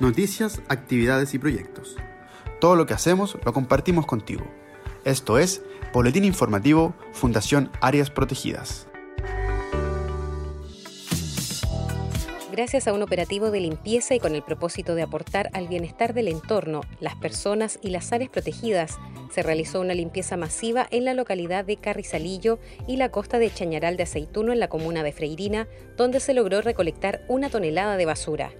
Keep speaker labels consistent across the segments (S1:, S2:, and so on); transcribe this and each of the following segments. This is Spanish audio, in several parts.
S1: noticias, actividades y proyectos. Todo lo que hacemos lo compartimos contigo. Esto es Boletín Informativo Fundación Áreas Protegidas.
S2: Gracias a un operativo de limpieza y con el propósito de aportar al bienestar del entorno, las personas y las áreas protegidas, se realizó una limpieza masiva en la localidad de Carrizalillo y la costa de Chañaral de Aceituno en la comuna de Freirina, donde se logró recolectar una tonelada de basura.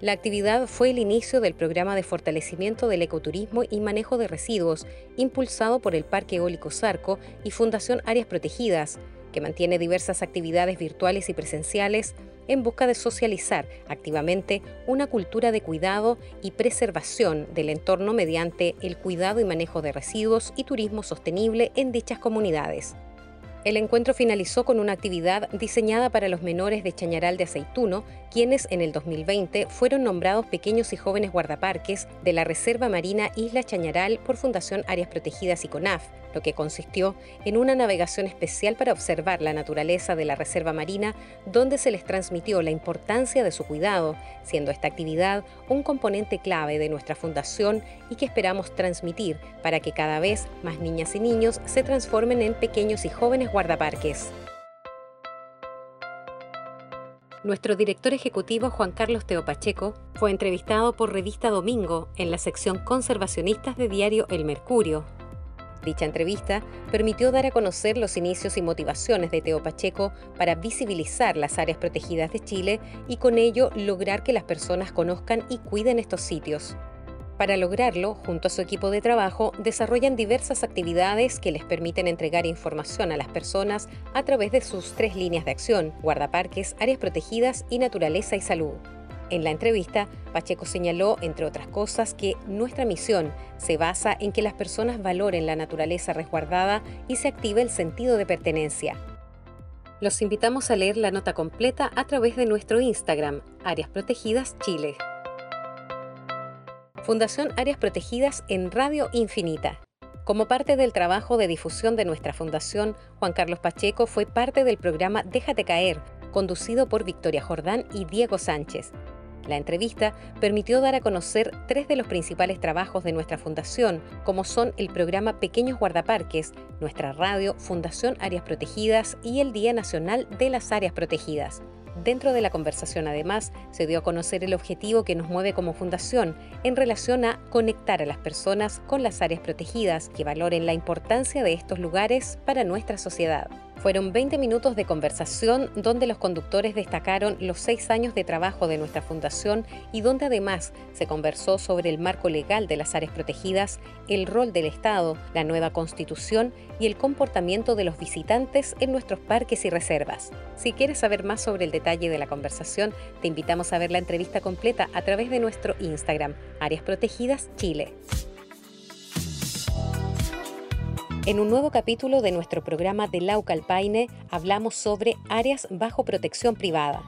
S2: La actividad fue el inicio del programa de fortalecimiento del ecoturismo y manejo de residuos, impulsado por el Parque Eólico Zarco y Fundación Áreas Protegidas, que mantiene diversas actividades virtuales y presenciales en busca de socializar activamente una cultura de cuidado y preservación del entorno mediante el cuidado y manejo de residuos y turismo sostenible en dichas comunidades. El encuentro finalizó con una actividad diseñada para los menores de Chañaral de Aceituno, quienes en el 2020 fueron nombrados pequeños y jóvenes guardaparques de la Reserva Marina Isla Chañaral por Fundación Áreas Protegidas y CONAF, lo que consistió en una navegación especial para observar la naturaleza de la Reserva Marina, donde se les transmitió la importancia de su cuidado, siendo esta actividad un componente clave de nuestra fundación y que esperamos transmitir para que cada vez más niñas y niños se transformen en pequeños y jóvenes guardaparques. Nuestro director ejecutivo Juan Carlos Teo Pacheco fue entrevistado por Revista Domingo en la sección Conservacionistas de diario El Mercurio, Dicha entrevista permitió dar a conocer los inicios y motivaciones de Teo Pacheco para visibilizar las áreas protegidas de Chile y con ello lograr que las personas conozcan y cuiden estos sitios. Para lograrlo, junto a su equipo de trabajo, desarrollan diversas actividades que les permiten entregar información a las personas a través de sus tres líneas de acción, guardaparques, áreas protegidas y naturaleza y salud. En la entrevista, Pacheco señaló, entre otras cosas, que nuestra misión se basa en que las personas valoren la naturaleza resguardada y se active el sentido de pertenencia. Los invitamos a leer la nota completa a través de nuestro Instagram, Áreas Protegidas Chile. Fundación Áreas Protegidas en Radio Infinita. Como parte del trabajo de difusión de nuestra fundación, Juan Carlos Pacheco fue parte del programa Déjate caer, conducido por Victoria Jordán y Diego Sánchez, la entrevista permitió dar a conocer tres de los principales trabajos de nuestra fundación, como son el programa Pequeños Guardaparques, nuestra radio Fundación Áreas Protegidas y el Día Nacional de las Áreas Protegidas. Dentro de la conversación, además, se dio a conocer el objetivo que nos mueve como fundación en relación a conectar a las personas con las áreas protegidas que valoren la importancia de estos lugares para nuestra sociedad. Fueron 20 minutos de conversación donde los conductores destacaron los seis años de trabajo de nuestra fundación y donde además se conversó sobre el marco legal de las áreas protegidas, el rol del Estado, la nueva constitución y el comportamiento de los visitantes en nuestros parques y reservas. Si quieres saber más sobre el detalle de la conversación, te invitamos a ver la entrevista completa a través de nuestro Instagram, Áreas Protegidas Chile. En un nuevo capítulo de nuestro programa de Laucalpaine hablamos sobre áreas bajo protección privada.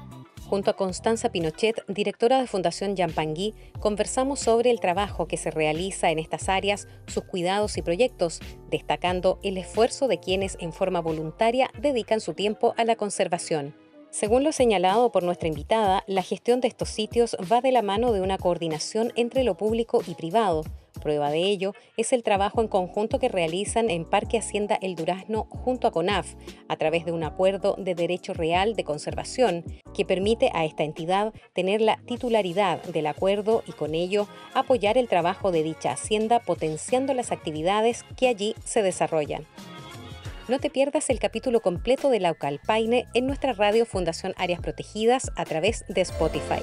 S2: Junto a Constanza Pinochet, directora de Fundación Yampangui, conversamos sobre el trabajo que se realiza en estas áreas, sus cuidados y proyectos, destacando el esfuerzo de quienes en forma voluntaria dedican su tiempo a la conservación. Según lo señalado por nuestra invitada, la gestión de estos sitios va de la mano de una coordinación entre lo público y privado. Prueba de ello es el trabajo en conjunto que realizan en Parque Hacienda El Durazno junto a CONAF, a través de un acuerdo de derecho real de conservación que permite a esta entidad tener la titularidad del acuerdo y con ello apoyar el trabajo de dicha hacienda potenciando las actividades que allí se desarrollan. No te pierdas el capítulo completo de Laucalpaine en nuestra radio Fundación Áreas Protegidas a través de Spotify.